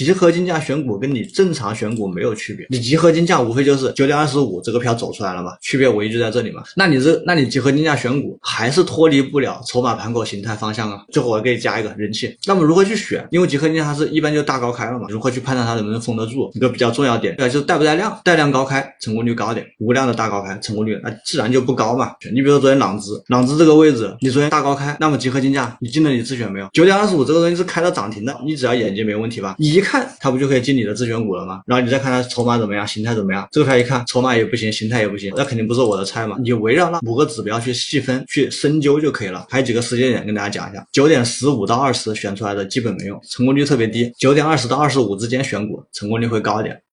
集合竞价选股跟你正常选股没有区别，你集合竞价无非就是九点二十五这个票走出来了嘛，区别唯一就在这里嘛。那你这，那你集合竞价选股还是脱离不了筹码盘口形态方向啊。最后我给你加一个人气，那么如何去选？因为集合竞价它是一般就大高开了嘛，如何去判断它能不能封得住？一个比较重要点，对，就是带不带量，带量高开成功率高点，无量的大高开成功率那自然就不高嘛。你比如说昨天朗姿，朗姿这个位置，你昨天大高开，那么集合竞价你进了你自选没有？九点二十五这个东西是开到涨停的，你只要眼睛没问题吧？你一看它不就可以进你的自选股了吗？然后你再看它筹码怎么样，形态怎么样？这个票一看筹码也不行，形态也不行，那肯定不是我的菜嘛。你围绕那五个指标去细分、去深究就可以了。还有几个时间点跟大家讲一下：九点十五到二十选出来的基本没用，成功率特别低；九点二十到二十五之间选股，成功率会高一点。